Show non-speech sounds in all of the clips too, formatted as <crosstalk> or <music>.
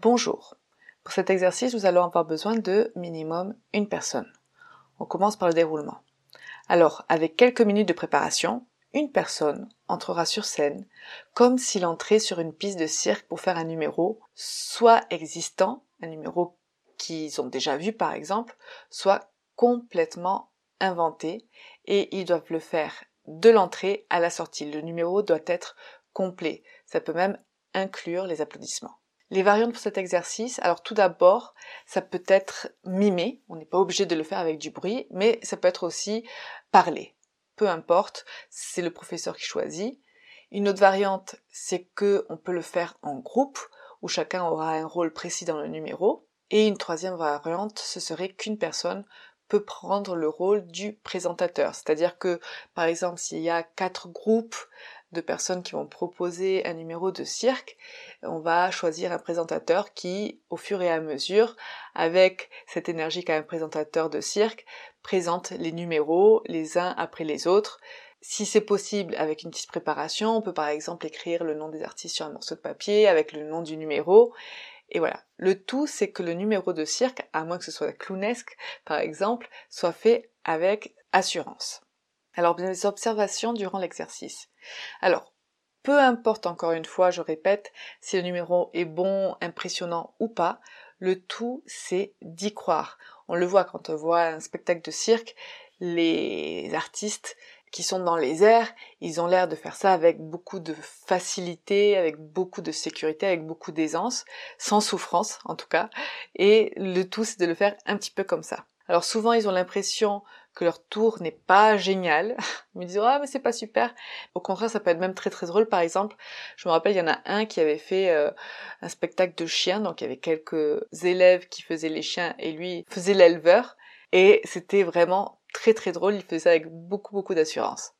Bonjour. Pour cet exercice, nous allons avoir besoin de minimum une personne. On commence par le déroulement. Alors, avec quelques minutes de préparation, une personne entrera sur scène comme s'il entrait sur une piste de cirque pour faire un numéro, soit existant, un numéro qu'ils ont déjà vu par exemple, soit complètement inventé et ils doivent le faire de l'entrée à la sortie. Le numéro doit être complet. Ça peut même inclure les applaudissements. Les variantes pour cet exercice, alors tout d'abord, ça peut être mimé, on n'est pas obligé de le faire avec du bruit, mais ça peut être aussi parler. Peu importe, c'est le professeur qui choisit. Une autre variante, c'est que on peut le faire en groupe, où chacun aura un rôle précis dans le numéro. Et une troisième variante, ce serait qu'une personne peut prendre le rôle du présentateur. C'est-à-dire que, par exemple, s'il y a quatre groupes de personnes qui vont proposer un numéro de cirque, on va choisir un présentateur qui, au fur et à mesure, avec cette énergie qu'a un présentateur de cirque, présente les numéros les uns après les autres. Si c'est possible avec une petite préparation, on peut par exemple écrire le nom des artistes sur un morceau de papier avec le nom du numéro. Et voilà. Le tout, c'est que le numéro de cirque, à moins que ce soit clownesque, par exemple, soit fait avec assurance. Alors, bien des observations durant l'exercice. Alors, peu importe encore une fois, je répète, si le numéro est bon, impressionnant ou pas, le tout c'est d'y croire. On le voit quand on voit un spectacle de cirque, les artistes qui sont dans les airs, ils ont l'air de faire ça avec beaucoup de facilité, avec beaucoup de sécurité, avec beaucoup d'aisance, sans souffrance en tout cas, et le tout c'est de le faire un petit peu comme ça. Alors souvent ils ont l'impression que leur tour n'est pas génial. <laughs> Ils me disent ah mais c'est pas super. Au contraire ça peut être même très très drôle. Par exemple, je me rappelle il y en a un qui avait fait euh, un spectacle de chiens, donc il y avait quelques élèves qui faisaient les chiens et lui faisait l'éleveur et c'était vraiment très très drôle. Il faisait ça avec beaucoup beaucoup d'assurance.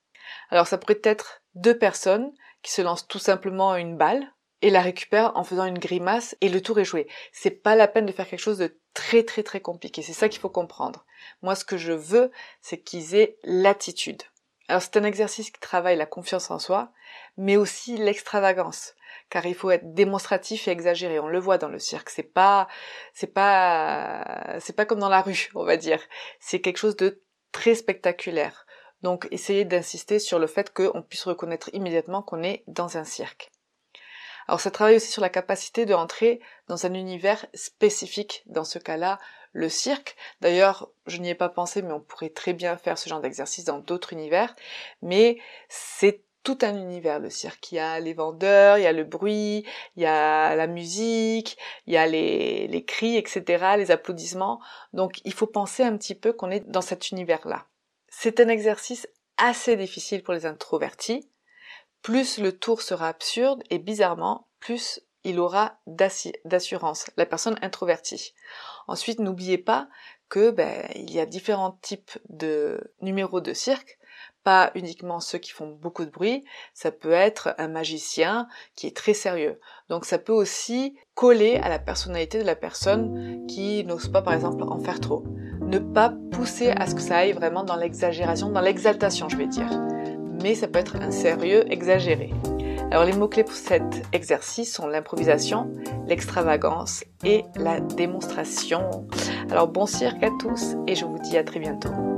Alors ça pourrait être deux personnes qui se lancent tout simplement une balle et la récupèrent en faisant une grimace et le tour est joué. C'est pas la peine de faire quelque chose de très très très compliqué. C'est ça qu'il faut comprendre. Moi, ce que je veux, c'est qu'ils aient l'attitude. Alors c'est un exercice qui travaille la confiance en soi, mais aussi l'extravagance, car il faut être démonstratif et exagéré. On le voit dans le cirque. C'est pas, c'est pas, c'est pas comme dans la rue, on va dire. C'est quelque chose de très spectaculaire. Donc essayez d'insister sur le fait qu'on puisse reconnaître immédiatement qu'on est dans un cirque. Alors ça travaille aussi sur la capacité de entrer dans un univers spécifique, dans ce cas-là, le cirque. D'ailleurs, je n'y ai pas pensé, mais on pourrait très bien faire ce genre d'exercice dans d'autres univers, mais c'est tout un univers le cirque. Il y a les vendeurs, il y a le bruit, il y a la musique, il y a les, les cris, etc., les applaudissements. Donc il faut penser un petit peu qu'on est dans cet univers-là. C'est un exercice assez difficile pour les introvertis, plus le tour sera absurde et bizarrement, plus il aura d'assurance, la personne introvertie. Ensuite, n'oubliez pas que ben, il y a différents types de numéros de cirque, pas uniquement ceux qui font beaucoup de bruit, ça peut être un magicien qui est très sérieux. Donc ça peut aussi coller à la personnalité de la personne qui n'ose pas par exemple en faire trop. Ne pas pousser à ce que ça aille vraiment dans l'exagération, dans l'exaltation je vais dire mais ça peut être un sérieux exagéré. Alors les mots-clés pour cet exercice sont l'improvisation, l'extravagance et la démonstration. Alors bon cirque à tous et je vous dis à très bientôt.